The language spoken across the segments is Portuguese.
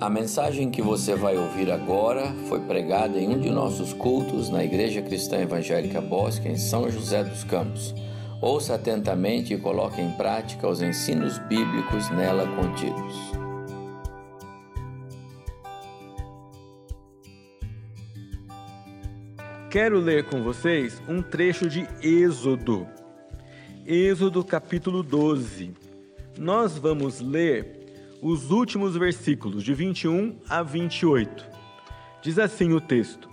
A mensagem que você vai ouvir agora foi pregada em um de nossos cultos na Igreja Cristã Evangélica Bosque, em São José dos Campos. Ouça atentamente e coloque em prática os ensinos bíblicos nela contidos. Quero ler com vocês um trecho de Êxodo. Êxodo capítulo 12. Nós vamos ler os últimos versículos, de 21 a 28. Diz assim o texto: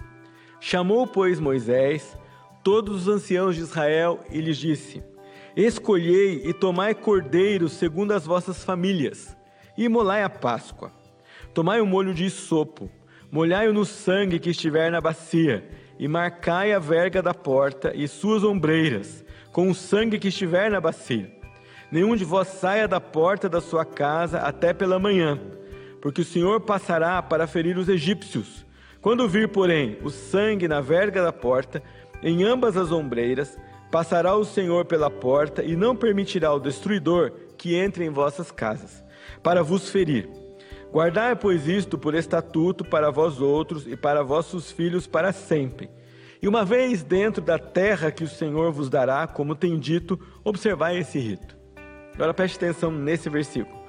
Chamou, pois, Moisés todos os anciãos de Israel e lhes disse: Escolhei e tomai cordeiros segundo as vossas famílias, e molai a Páscoa. Tomai um molho de sopo, molhai-o no sangue que estiver na bacia, e marcai a verga da porta e suas ombreiras, com o sangue que estiver na bacia nenhum de vós saia da porta da sua casa até pela manhã, porque o Senhor passará para ferir os egípcios. Quando vir, porém, o sangue na verga da porta, em ambas as ombreiras, passará o Senhor pela porta e não permitirá o destruidor que entre em vossas casas, para vos ferir. Guardai, pois, isto por estatuto para vós outros e para vossos filhos para sempre. E uma vez dentro da terra que o Senhor vos dará, como tem dito, observai esse rito. Agora preste atenção nesse versículo.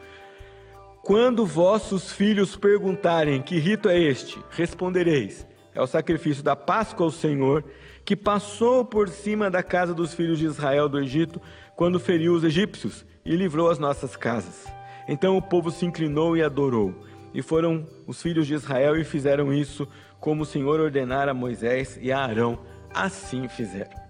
Quando vossos filhos perguntarem que rito é este, respondereis: é o sacrifício da Páscoa ao Senhor, que passou por cima da casa dos filhos de Israel do Egito, quando feriu os egípcios e livrou as nossas casas. Então o povo se inclinou e adorou. E foram os filhos de Israel e fizeram isso, como o Senhor ordenara a Moisés e a Arão. Assim fizeram.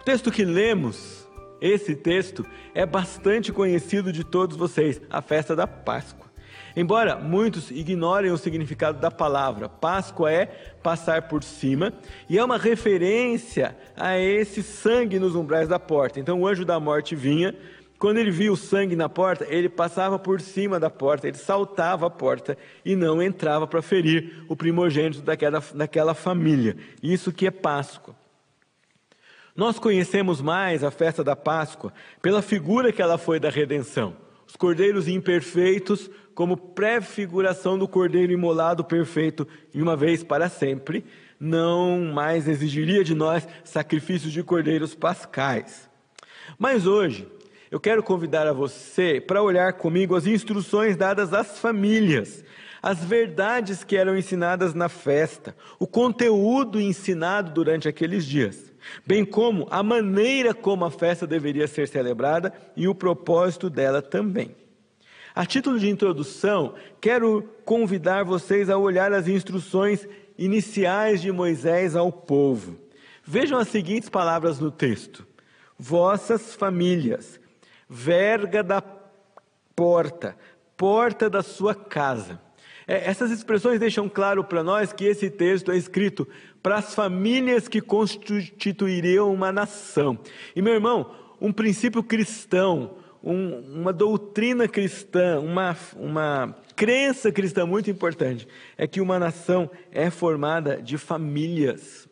O texto que lemos esse texto é bastante conhecido de todos vocês, a festa da Páscoa. Embora muitos ignorem o significado da palavra, Páscoa é passar por cima e é uma referência a esse sangue nos umbrais da porta. Então o anjo da morte vinha, quando ele via o sangue na porta, ele passava por cima da porta, ele saltava a porta e não entrava para ferir o primogênito daquela, daquela família. Isso que é Páscoa. Nós conhecemos mais a festa da Páscoa pela figura que ela foi da redenção. Os cordeiros imperfeitos, como prefiguração do cordeiro imolado perfeito e uma vez para sempre, não mais exigiria de nós sacrifícios de cordeiros pascais. Mas hoje, eu quero convidar a você para olhar comigo as instruções dadas às famílias, as verdades que eram ensinadas na festa, o conteúdo ensinado durante aqueles dias bem como a maneira como a festa deveria ser celebrada e o propósito dela também. A título de introdução, quero convidar vocês a olhar as instruções iniciais de Moisés ao povo. Vejam as seguintes palavras no texto: Vossas famílias, verga da porta, porta da sua casa. É, essas expressões deixam claro para nós que esse texto é escrito para as famílias que constituiriam uma nação. E meu irmão, um princípio cristão, um, uma doutrina cristã, uma, uma crença cristã muito importante é que uma nação é formada de famílias.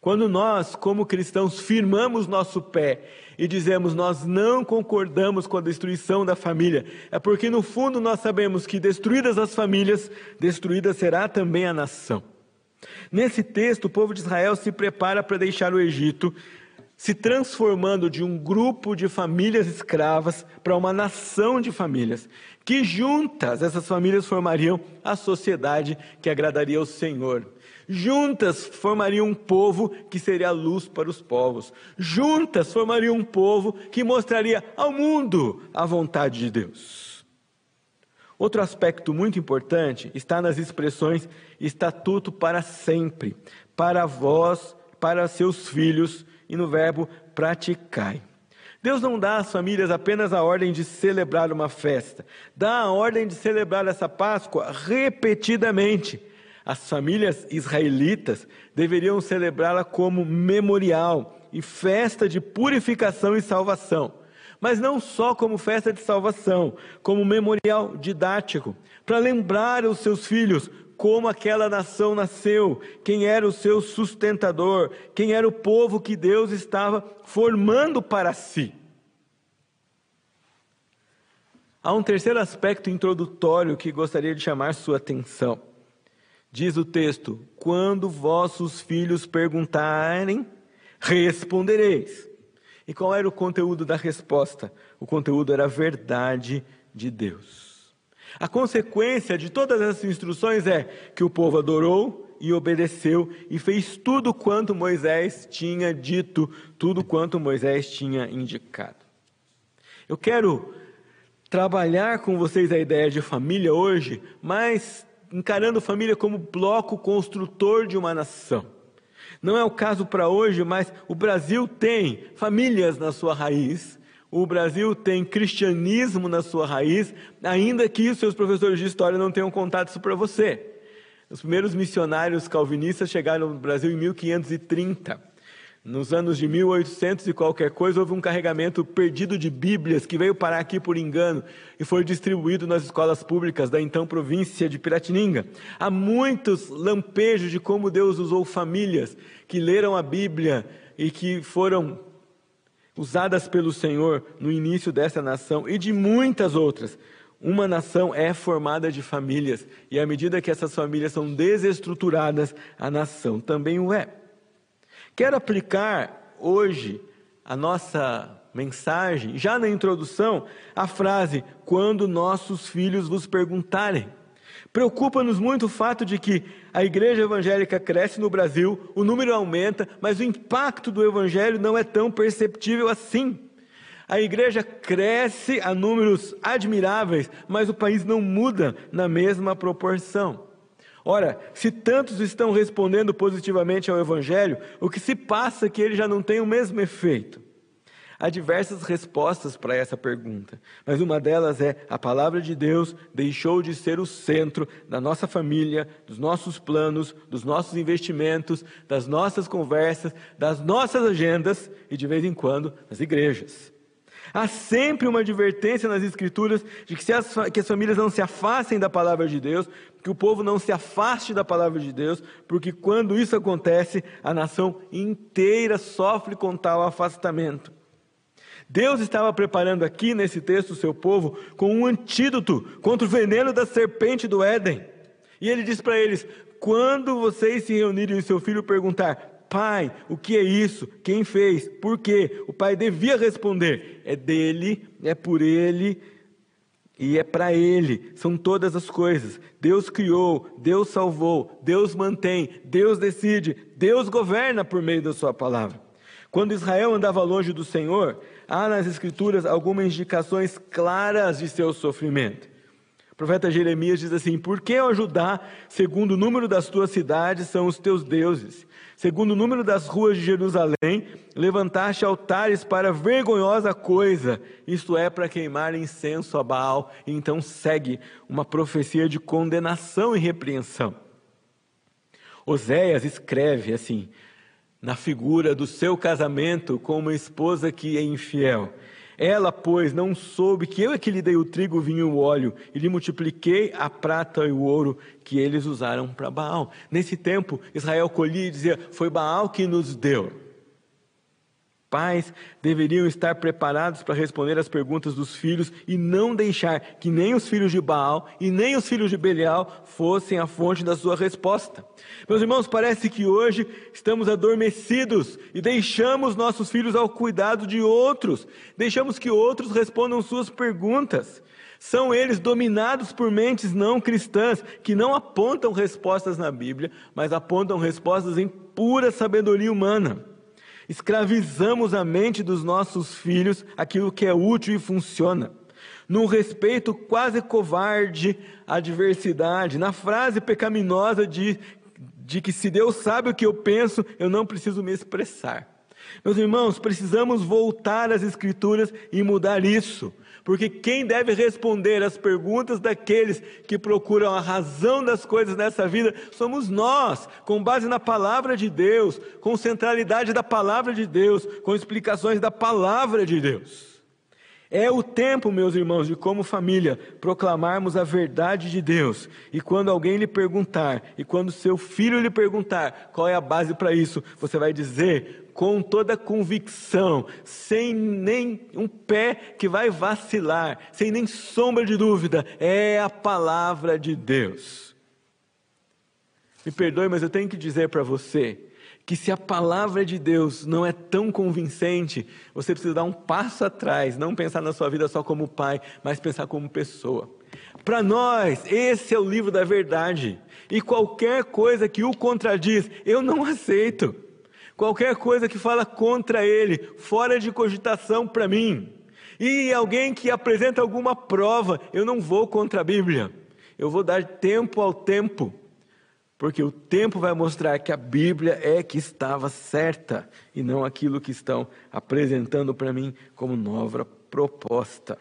Quando nós, como cristãos, firmamos nosso pé e dizemos nós não concordamos com a destruição da família, é porque no fundo nós sabemos que destruídas as famílias, destruída será também a nação. Nesse texto, o povo de Israel se prepara para deixar o Egito, se transformando de um grupo de famílias escravas para uma nação de famílias, que juntas essas famílias formariam a sociedade que agradaria ao Senhor. Juntas formariam um povo que seria a luz para os povos. Juntas formariam um povo que mostraria ao mundo a vontade de Deus. Outro aspecto muito importante está nas expressões estatuto para sempre, para vós, para seus filhos, e no verbo praticai. Deus não dá às famílias apenas a ordem de celebrar uma festa, dá a ordem de celebrar essa Páscoa repetidamente as famílias israelitas deveriam celebrá-la como memorial e festa de purificação e salvação. Mas não só como festa de salvação, como memorial didático, para lembrar aos seus filhos como aquela nação nasceu, quem era o seu sustentador, quem era o povo que Deus estava formando para si. Há um terceiro aspecto introdutório que gostaria de chamar sua atenção. Diz o texto: Quando vossos filhos perguntarem, respondereis. E qual era o conteúdo da resposta? O conteúdo era a verdade de Deus. A consequência de todas essas instruções é que o povo adorou e obedeceu e fez tudo quanto Moisés tinha dito, tudo quanto Moisés tinha indicado. Eu quero trabalhar com vocês a ideia de família hoje, mas encarando família como bloco construtor de uma nação. Não é o caso para hoje, mas o Brasil tem famílias na sua raiz, o Brasil tem cristianismo na sua raiz, ainda que os seus professores de história não tenham contado isso para você. Os primeiros missionários calvinistas chegaram no Brasil em 1530. Nos anos de 1800 e qualquer coisa, houve um carregamento perdido de Bíblias que veio parar aqui por engano e foi distribuído nas escolas públicas da então província de Piratininga. Há muitos lampejos de como Deus usou famílias que leram a Bíblia e que foram usadas pelo Senhor no início dessa nação e de muitas outras. Uma nação é formada de famílias, e à medida que essas famílias são desestruturadas, a nação também o é. Quero aplicar hoje a nossa mensagem, já na introdução, a frase: quando nossos filhos vos perguntarem. Preocupa-nos muito o fato de que a igreja evangélica cresce no Brasil, o número aumenta, mas o impacto do evangelho não é tão perceptível assim. A igreja cresce a números admiráveis, mas o país não muda na mesma proporção. Ora, se tantos estão respondendo positivamente ao Evangelho, o que se passa é que ele já não tem o mesmo efeito. Há diversas respostas para essa pergunta, mas uma delas é: a palavra de Deus deixou de ser o centro da nossa família, dos nossos planos, dos nossos investimentos, das nossas conversas, das nossas agendas e, de vez em quando, das igrejas. Há sempre uma advertência nas Escrituras de que, as, que as famílias não se afastem da palavra de Deus, que o povo não se afaste da palavra de Deus, porque quando isso acontece, a nação inteira sofre com tal afastamento. Deus estava preparando aqui nesse texto o seu povo com um antídoto contra o veneno da serpente do Éden. E ele diz para eles: quando vocês se reunirem e seu filho perguntar, Pai, o que é isso? Quem fez? Por quê? O pai devia responder: é dele, é por ele e é para ele. São todas as coisas. Deus criou, Deus salvou, Deus mantém, Deus decide, Deus governa por meio da sua palavra. Quando Israel andava longe do Senhor, há nas Escrituras algumas indicações claras de seu sofrimento. O profeta Jeremias diz assim: Por que, ó Judá, segundo o número das tuas cidades, são os teus deuses? Segundo o número das ruas de Jerusalém, levantaste altares para vergonhosa coisa, isto é, para queimar incenso a Baal. E então segue uma profecia de condenação e repreensão. Oséias escreve assim, na figura do seu casamento com uma esposa que é infiel. Ela, pois, não soube que eu é que lhe dei o trigo, o vinho e o óleo, e lhe multipliquei a prata e o ouro que eles usaram para Baal. Nesse tempo, Israel colhia e dizia: Foi Baal que nos deu. Pais deveriam estar preparados para responder às perguntas dos filhos e não deixar que nem os filhos de Baal e nem os filhos de Belial fossem a fonte da sua resposta. Meus irmãos, parece que hoje estamos adormecidos e deixamos nossos filhos ao cuidado de outros, deixamos que outros respondam suas perguntas. São eles dominados por mentes não cristãs que não apontam respostas na Bíblia, mas apontam respostas em pura sabedoria humana escravizamos a mente dos nossos filhos aquilo que é útil e funciona. Num respeito quase covarde à diversidade, na frase pecaminosa de, de que se Deus sabe o que eu penso, eu não preciso me expressar. Meus irmãos, precisamos voltar às Escrituras e mudar isso. Porque quem deve responder às perguntas daqueles que procuram a razão das coisas nessa vida somos nós, com base na palavra de Deus, com centralidade da palavra de Deus, com explicações da palavra de Deus. É o tempo, meus irmãos, de como família proclamarmos a verdade de Deus. E quando alguém lhe perguntar, e quando seu filho lhe perguntar qual é a base para isso, você vai dizer com toda convicção, sem nem um pé que vai vacilar, sem nem sombra de dúvida, é a palavra de Deus. Me perdoe, mas eu tenho que dizer para você que se a palavra de Deus não é tão convincente, você precisa dar um passo atrás, não pensar na sua vida só como pai, mas pensar como pessoa. Para nós, esse é o livro da verdade. E qualquer coisa que o contradiz, eu não aceito. Qualquer coisa que fala contra ele, fora de cogitação para mim. E alguém que apresenta alguma prova, eu não vou contra a Bíblia. Eu vou dar tempo ao tempo porque o tempo vai mostrar que a Bíblia é que estava certa e não aquilo que estão apresentando para mim como nova proposta.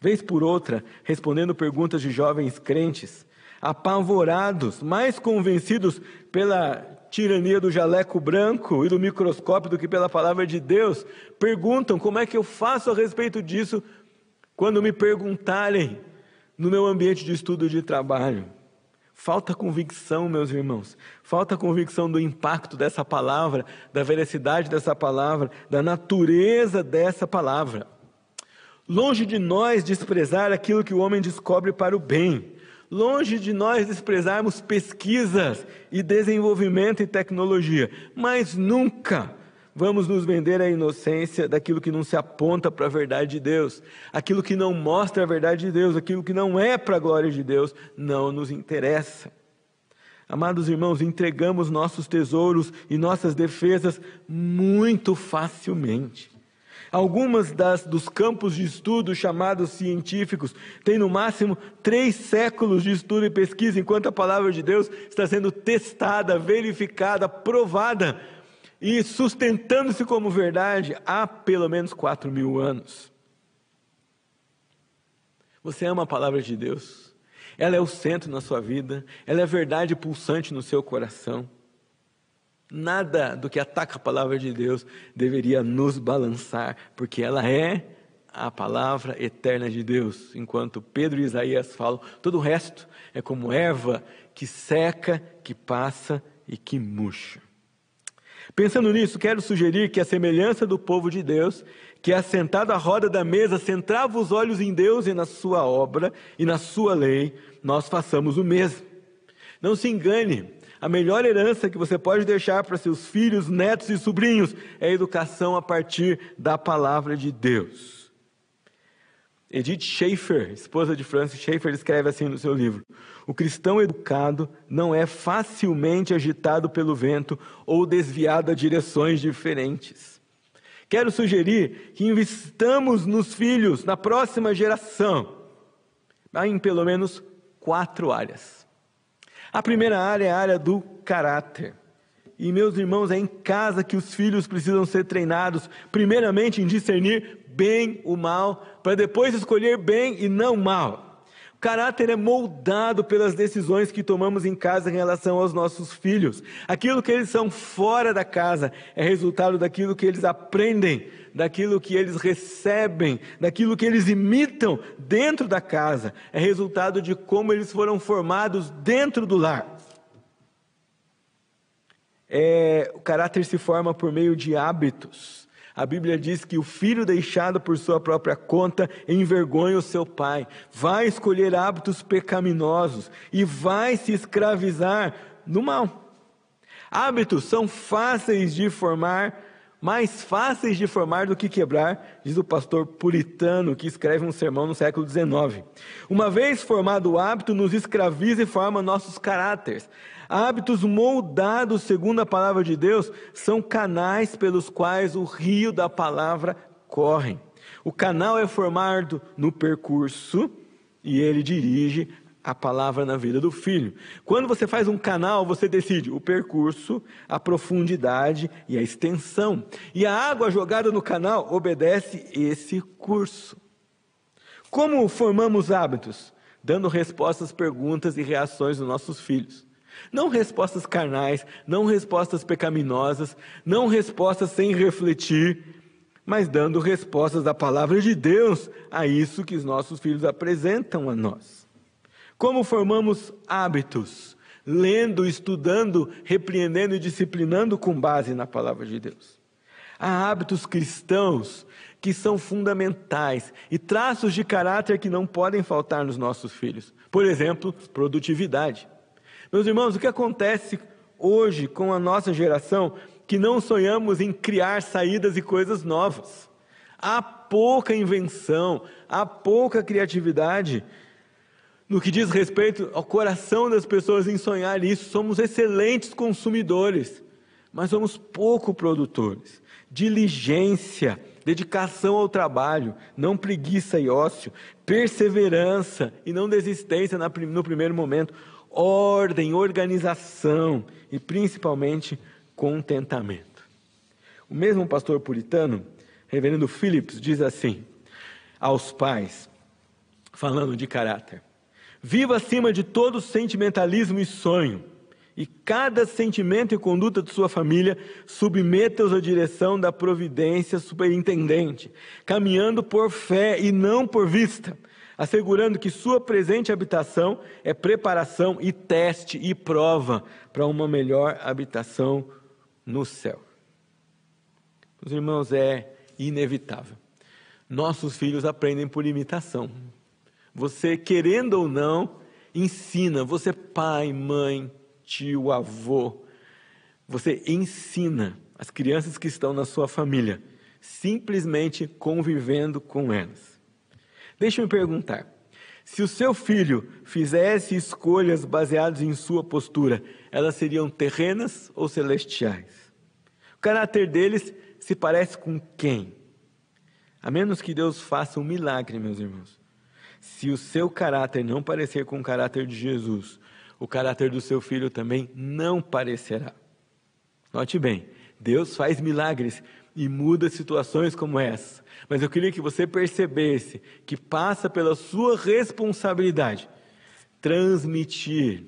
Vez por outra, respondendo perguntas de jovens crentes, apavorados, mais convencidos pela tirania do jaleco branco e do microscópio do que pela palavra de Deus, perguntam como é que eu faço a respeito disso quando me perguntarem no meu ambiente de estudo e de trabalho. Falta convicção, meus irmãos. Falta convicção do impacto dessa palavra, da veracidade dessa palavra, da natureza dessa palavra. Longe de nós desprezar aquilo que o homem descobre para o bem. Longe de nós desprezarmos pesquisas e desenvolvimento e tecnologia, mas nunca Vamos nos vender a inocência daquilo que não se aponta para a verdade de Deus, aquilo que não mostra a verdade de Deus, aquilo que não é para a glória de Deus, não nos interessa. Amados irmãos, entregamos nossos tesouros e nossas defesas muito facilmente. Algumas das, dos campos de estudo chamados científicos têm no máximo três séculos de estudo e pesquisa, enquanto a palavra de Deus está sendo testada, verificada, provada e sustentando-se como verdade há pelo menos quatro mil anos. Você ama a palavra de Deus, ela é o centro na sua vida, ela é verdade pulsante no seu coração. Nada do que ataca a palavra de Deus deveria nos balançar, porque ela é a palavra eterna de Deus. Enquanto Pedro e Isaías falam, todo o resto é como erva que seca, que passa e que murcha. Pensando nisso, quero sugerir que a semelhança do povo de Deus, que assentado à roda da mesa, centrava os olhos em Deus e na sua obra e na sua lei, nós façamos o mesmo. Não se engane, a melhor herança que você pode deixar para seus filhos, netos e sobrinhos é a educação a partir da palavra de Deus. Edith Schaefer, esposa de Francis Schaeffer, escreve assim no seu livro: O cristão educado não é facilmente agitado pelo vento ou desviado a direções diferentes. Quero sugerir que investamos nos filhos, na próxima geração, em pelo menos quatro áreas. A primeira área é a área do caráter. E, meus irmãos, é em casa que os filhos precisam ser treinados, primeiramente em discernir bem o mal, para depois escolher bem e não mal. Caráter é moldado pelas decisões que tomamos em casa em relação aos nossos filhos. Aquilo que eles são fora da casa é resultado daquilo que eles aprendem, daquilo que eles recebem, daquilo que eles imitam dentro da casa. É resultado de como eles foram formados dentro do lar. É, o caráter se forma por meio de hábitos. A Bíblia diz que o filho deixado por sua própria conta envergonha o seu pai, vai escolher hábitos pecaminosos e vai se escravizar no mal. Hábitos são fáceis de formar, mais fáceis de formar do que quebrar, diz o pastor puritano que escreve um sermão no século XIX. Uma vez formado o hábito, nos escraviza e forma nossos caráteres. Hábitos moldados segundo a palavra de Deus são canais pelos quais o rio da palavra corre. O canal é formado no percurso e ele dirige a palavra na vida do filho. Quando você faz um canal, você decide o percurso, a profundidade e a extensão. E a água jogada no canal obedece esse curso. Como formamos hábitos? Dando respostas, perguntas e reações dos nossos filhos. Não respostas carnais, não respostas pecaminosas, não respostas sem refletir, mas dando respostas da palavra de Deus a isso que os nossos filhos apresentam a nós. Como formamos hábitos? Lendo, estudando, repreendendo e disciplinando com base na palavra de Deus. Há hábitos cristãos que são fundamentais e traços de caráter que não podem faltar nos nossos filhos. Por exemplo, produtividade. Meus irmãos, o que acontece hoje com a nossa geração que não sonhamos em criar saídas e coisas novas? Há pouca invenção, há pouca criatividade. No que diz respeito ao coração das pessoas em sonhar isso, somos excelentes consumidores, mas somos pouco produtores. Diligência, dedicação ao trabalho, não preguiça e ócio, perseverança e não desistência no primeiro momento ordem, organização e principalmente contentamento. O mesmo pastor puritano, reverendo Phillips, diz assim aos pais, falando de caráter: Viva acima de todo sentimentalismo e sonho, e cada sentimento e conduta de sua família submeta-os à direção da providência superintendente, caminhando por fé e não por vista assegurando que sua presente habitação é preparação e teste e prova para uma melhor habitação no céu. Os irmãos, é inevitável. Nossos filhos aprendem por imitação. Você, querendo ou não, ensina. Você, pai, mãe, tio, avô, você ensina as crianças que estão na sua família, simplesmente convivendo com elas. Deixe-me perguntar: se o seu filho fizesse escolhas baseadas em sua postura, elas seriam terrenas ou celestiais? O caráter deles se parece com quem? A menos que Deus faça um milagre, meus irmãos. Se o seu caráter não parecer com o caráter de Jesus, o caráter do seu filho também não parecerá. Note bem, Deus faz milagres e muda situações como essa. Mas eu queria que você percebesse que passa pela sua responsabilidade transmitir,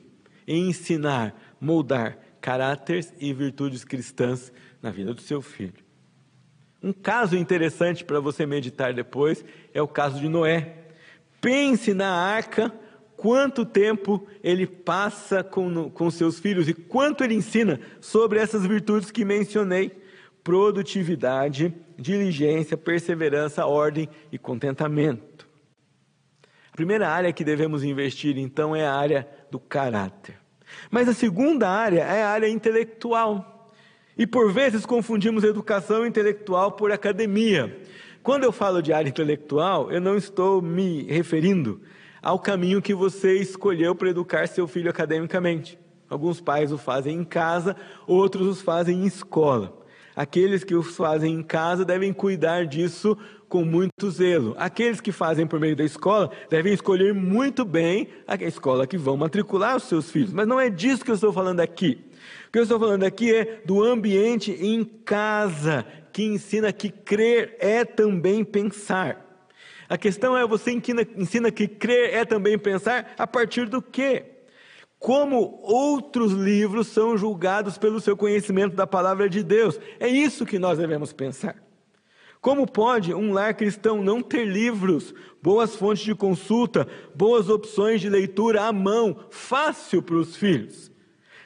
ensinar, moldar caráteres e virtudes cristãs na vida do seu filho. Um caso interessante para você meditar depois é o caso de Noé. Pense na arca, quanto tempo ele passa com, com seus filhos e quanto ele ensina sobre essas virtudes que mencionei produtividade, diligência, perseverança, ordem e contentamento. A primeira área que devemos investir, então, é a área do caráter. Mas a segunda área é a área intelectual. E por vezes confundimos educação intelectual por academia. Quando eu falo de área intelectual, eu não estou me referindo ao caminho que você escolheu para educar seu filho academicamente. Alguns pais o fazem em casa, outros os fazem em escola. Aqueles que os fazem em casa devem cuidar disso com muito zelo. Aqueles que fazem por meio da escola devem escolher muito bem a escola que vão matricular os seus filhos. Mas não é disso que eu estou falando aqui. O que eu estou falando aqui é do ambiente em casa, que ensina que crer é também pensar. A questão é: você ensina, ensina que crer é também pensar a partir do quê? como outros livros são julgados pelo seu conhecimento da palavra de Deus. É isso que nós devemos pensar. Como pode um lar cristão não ter livros, boas fontes de consulta, boas opções de leitura à mão, fácil para os filhos?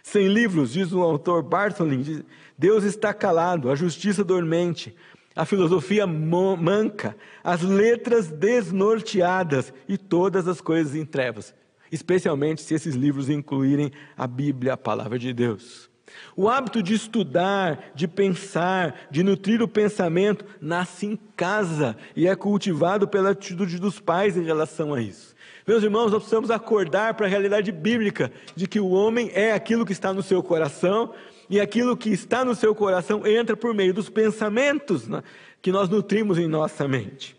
Sem livros, diz o autor Bartholin, Deus está calado, a justiça dormente, a filosofia manca, as letras desnorteadas e todas as coisas em trevas especialmente se esses livros incluírem a Bíblia, a palavra de Deus. O hábito de estudar, de pensar, de nutrir o pensamento, nasce em casa e é cultivado pela atitude dos pais em relação a isso. Meus irmãos, nós precisamos acordar para a realidade bíblica de que o homem é aquilo que está no seu coração e aquilo que está no seu coração entra por meio dos pensamentos né, que nós nutrimos em nossa mente.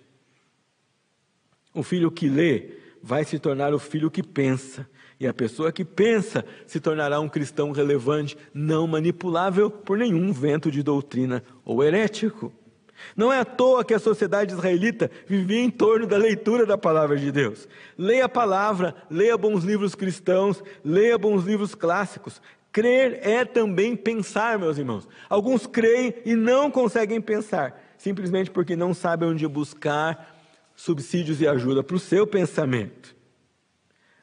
O filho que lê vai se tornar o filho que pensa. E a pessoa que pensa se tornará um cristão relevante, não manipulável por nenhum vento de doutrina ou herético. Não é à toa que a sociedade israelita vivia em torno da leitura da palavra de Deus. Leia a palavra, leia bons livros cristãos, leia bons livros clássicos. Crer é também pensar, meus irmãos. Alguns creem e não conseguem pensar simplesmente porque não sabem onde buscar subsídios e ajuda para o seu pensamento.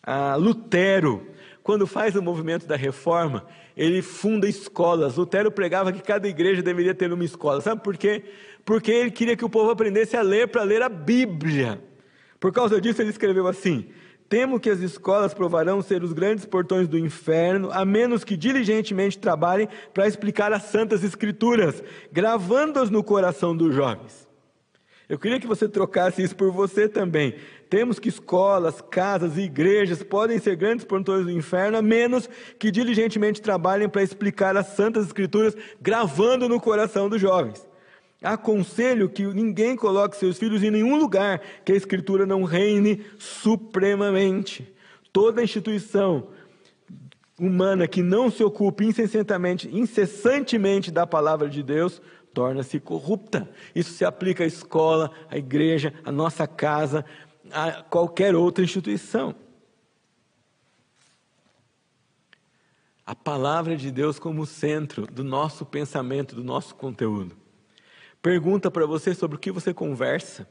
Ah, Lutero, quando faz o movimento da reforma, ele funda escolas. Lutero pregava que cada igreja deveria ter uma escola. Sabe por quê? Porque ele queria que o povo aprendesse a ler para ler a Bíblia. Por causa disso, ele escreveu assim: Temo que as escolas provarão ser os grandes portões do inferno, a menos que diligentemente trabalhem para explicar as santas escrituras, gravando-as no coração dos jovens. Eu queria que você trocasse isso por você também. Temos que escolas, casas e igrejas podem ser grandes portões do inferno, a menos que diligentemente trabalhem para explicar as santas escrituras, gravando no coração dos jovens. Aconselho que ninguém coloque seus filhos em nenhum lugar que a Escritura não reine supremamente. Toda instituição humana que não se ocupe incessantemente, incessantemente da palavra de Deus torna-se corrupta. Isso se aplica à escola, à igreja, à nossa casa, a qualquer outra instituição. A palavra de Deus como centro do nosso pensamento, do nosso conteúdo. Pergunta para você sobre o que você conversa,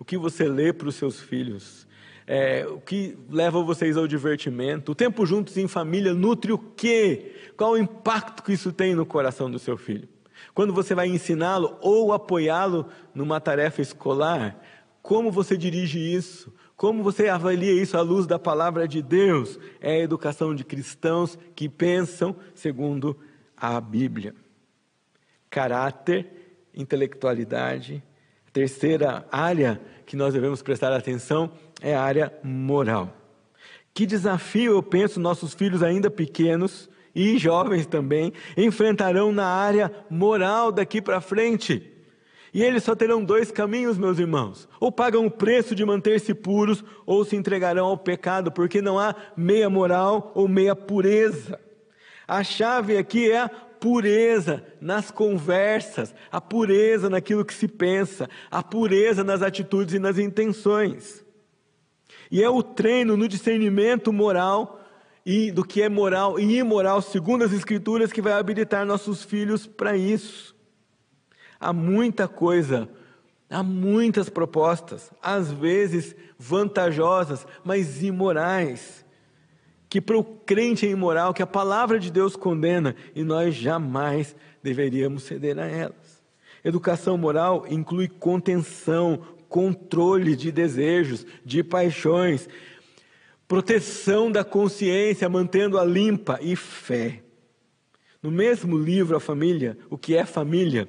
o que você lê para os seus filhos, é, o que leva vocês ao divertimento. O tempo juntos em família nutre o quê? Qual o impacto que isso tem no coração do seu filho? Quando você vai ensiná-lo ou apoiá-lo numa tarefa escolar, como você dirige isso? Como você avalia isso à luz da palavra de Deus? É a educação de cristãos que pensam segundo a Bíblia. Caráter, intelectualidade. Terceira área que nós devemos prestar atenção é a área moral. Que desafio, eu penso, nossos filhos ainda pequenos e jovens também enfrentarão na área moral daqui para frente. E eles só terão dois caminhos, meus irmãos: ou pagam o preço de manter-se puros, ou se entregarão ao pecado, porque não há meia moral ou meia pureza. A chave aqui é a pureza nas conversas, a pureza naquilo que se pensa, a pureza nas atitudes e nas intenções. E é o treino no discernimento moral e do que é moral e imoral, segundo as Escrituras, que vai habilitar nossos filhos para isso. Há muita coisa, há muitas propostas, às vezes vantajosas, mas imorais, que para o crente é imoral, que a palavra de Deus condena, e nós jamais deveríamos ceder a elas. Educação moral inclui contenção, controle de desejos, de paixões, proteção da consciência, mantendo-a limpa e fé. No mesmo livro, A Família, o que é família,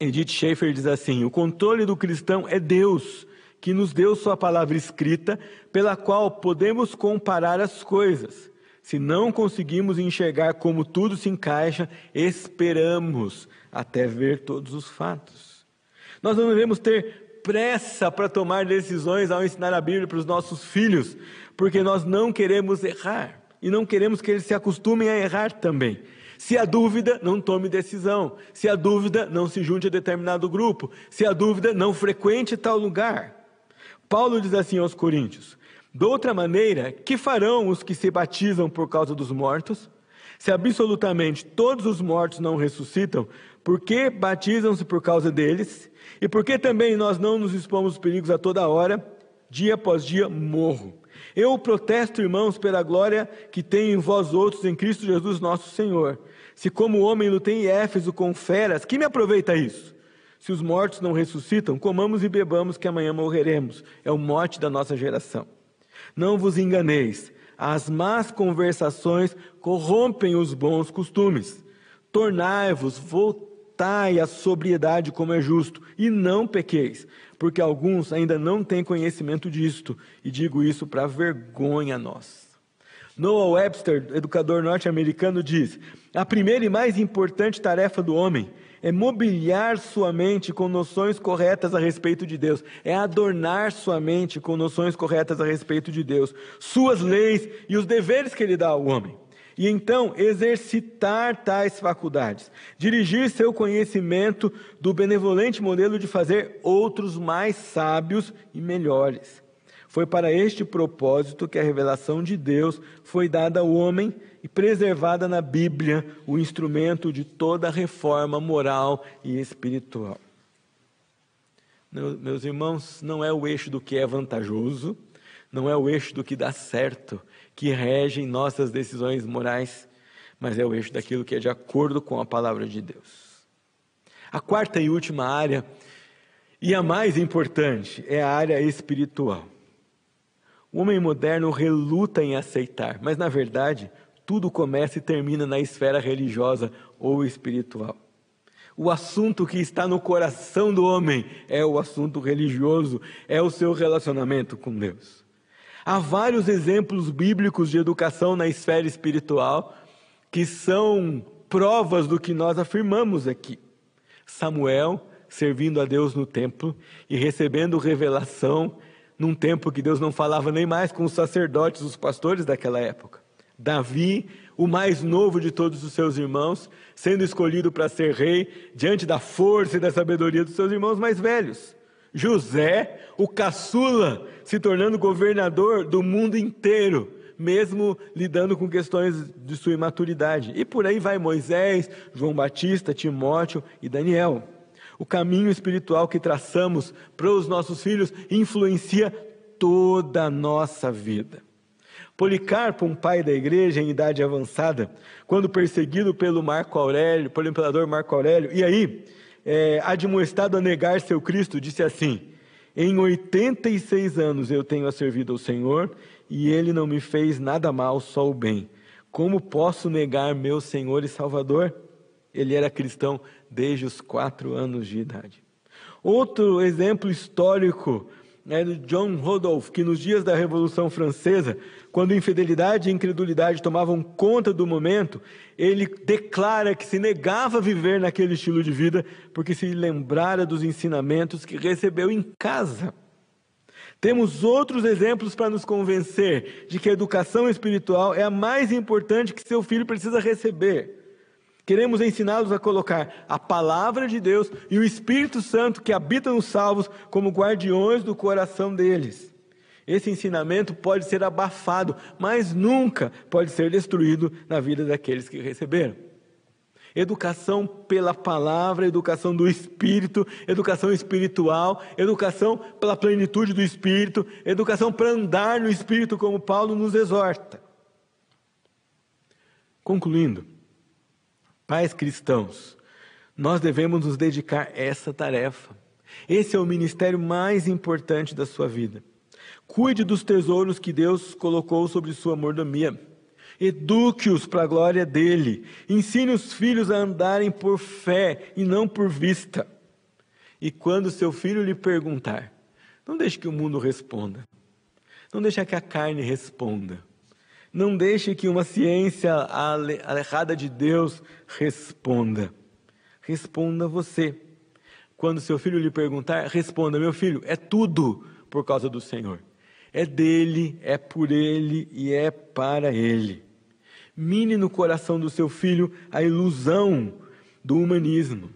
Edith Schaefer diz assim: o controle do cristão é Deus, que nos deu Sua palavra escrita, pela qual podemos comparar as coisas. Se não conseguimos enxergar como tudo se encaixa, esperamos até ver todos os fatos. Nós não devemos ter pressa para tomar decisões ao ensinar a Bíblia para os nossos filhos, porque nós não queremos errar e não queremos que eles se acostumem a errar também. Se há dúvida, não tome decisão. Se há dúvida, não se junte a determinado grupo. Se há dúvida, não frequente tal lugar. Paulo diz assim aos Coríntios: De outra maneira, que farão os que se batizam por causa dos mortos? Se absolutamente todos os mortos não ressuscitam, por que batizam-se por causa deles? E por que também nós não nos expomos aos perigos a toda hora, dia após dia morro? Eu protesto, irmãos, pela glória que tenho em vós outros em Cristo Jesus nosso Senhor. Se como homem lutei em Éfeso com feras, que me aproveita isso? Se os mortos não ressuscitam, comamos e bebamos que amanhã morreremos. É o mote da nossa geração. Não vos enganeis, as más conversações corrompem os bons costumes. Tornai-vos, voltai a sobriedade como é justo, e não pequeis, porque alguns ainda não têm conhecimento disto, e digo isso para vergonha a nós. Noah Webster, educador norte-americano, diz: a primeira e mais importante tarefa do homem é mobiliar sua mente com noções corretas a respeito de Deus, é adornar sua mente com noções corretas a respeito de Deus, suas leis e os deveres que ele dá ao homem. E então exercitar tais faculdades, dirigir seu conhecimento do benevolente modelo de fazer outros mais sábios e melhores. Foi para este propósito que a revelação de Deus foi dada ao homem e preservada na Bíblia, o instrumento de toda reforma moral e espiritual. Meus irmãos, não é o eixo do que é vantajoso, não é o eixo do que dá certo que rege nossas decisões morais, mas é o eixo daquilo que é de acordo com a palavra de Deus. A quarta e última área, e a mais importante, é a área espiritual. O homem moderno reluta em aceitar, mas na verdade, tudo começa e termina na esfera religiosa ou espiritual. O assunto que está no coração do homem é o assunto religioso, é o seu relacionamento com Deus. Há vários exemplos bíblicos de educação na esfera espiritual que são provas do que nós afirmamos aqui. Samuel servindo a Deus no templo e recebendo revelação num tempo que Deus não falava nem mais com os sacerdotes, os pastores daquela época. Davi, o mais novo de todos os seus irmãos, sendo escolhido para ser rei diante da força e da sabedoria dos seus irmãos mais velhos. José, o caçula, se tornando governador do mundo inteiro, mesmo lidando com questões de sua imaturidade. E por aí vai Moisés, João Batista, Timóteo e Daniel. O caminho espiritual que traçamos para os nossos filhos influencia toda a nossa vida. Policarpo, um pai da igreja em idade avançada, quando perseguido pelo Marco Aurélio, pelo imperador Marco Aurélio, e aí, é, admoestado a negar seu Cristo, disse assim: Em 86 anos eu tenho servido ao Senhor e ele não me fez nada mal, só o bem. Como posso negar meu Senhor e Salvador? Ele era cristão desde os quatro anos de idade. Outro exemplo histórico é de John Rodolphe, que nos dias da Revolução Francesa, quando infidelidade e incredulidade tomavam conta do momento, ele declara que se negava a viver naquele estilo de vida porque se lembrara dos ensinamentos que recebeu em casa. Temos outros exemplos para nos convencer de que a educação espiritual é a mais importante que seu filho precisa receber. Queremos ensiná-los a colocar a palavra de Deus e o Espírito Santo que habita nos salvos como guardiões do coração deles. Esse ensinamento pode ser abafado, mas nunca pode ser destruído na vida daqueles que receberam. Educação pela palavra, educação do Espírito, educação espiritual, educação pela plenitude do Espírito, educação para andar no Espírito, como Paulo nos exorta. Concluindo, Pais cristãos, nós devemos nos dedicar a essa tarefa. Esse é o ministério mais importante da sua vida. Cuide dos tesouros que Deus colocou sobre sua mordomia. Eduque-os para a glória dele. Ensine os filhos a andarem por fé e não por vista. E quando seu filho lhe perguntar, não deixe que o mundo responda. Não deixe que a carne responda. Não deixe que uma ciência alejada de Deus responda. Responda você. Quando seu filho lhe perguntar, responda: Meu filho, é tudo por causa do Senhor. É dele, é por ele e é para ele. Mine no coração do seu filho a ilusão do humanismo.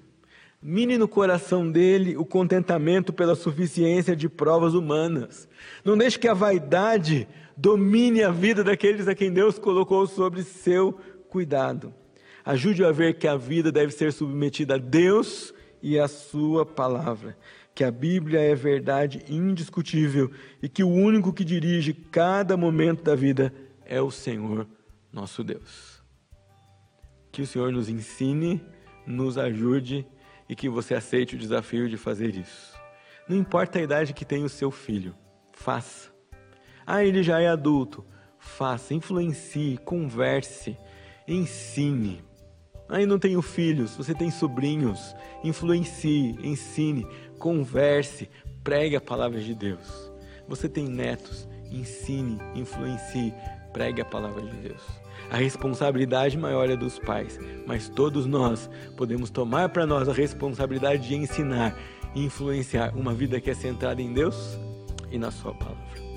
Mine no coração dele o contentamento pela suficiência de provas humanas. Não deixe que a vaidade domine a vida daqueles a quem Deus colocou sobre seu cuidado. Ajude-o a ver que a vida deve ser submetida a Deus e à Sua palavra, que a Bíblia é verdade indiscutível e que o único que dirige cada momento da vida é o Senhor, nosso Deus. Que o Senhor nos ensine, nos ajude e que você aceite o desafio de fazer isso. Não importa a idade que tem o seu filho, faça. Ah, ele já é adulto. Faça, influencie, converse, ensine. Ah, não tenho filhos, você tem sobrinhos. Influencie, ensine, converse, pregue a palavra de Deus. Você tem netos, ensine, influencie, pregue a palavra de Deus. A responsabilidade maior é dos pais, mas todos nós podemos tomar para nós a responsabilidade de ensinar e influenciar uma vida que é centrada em Deus e na Sua palavra.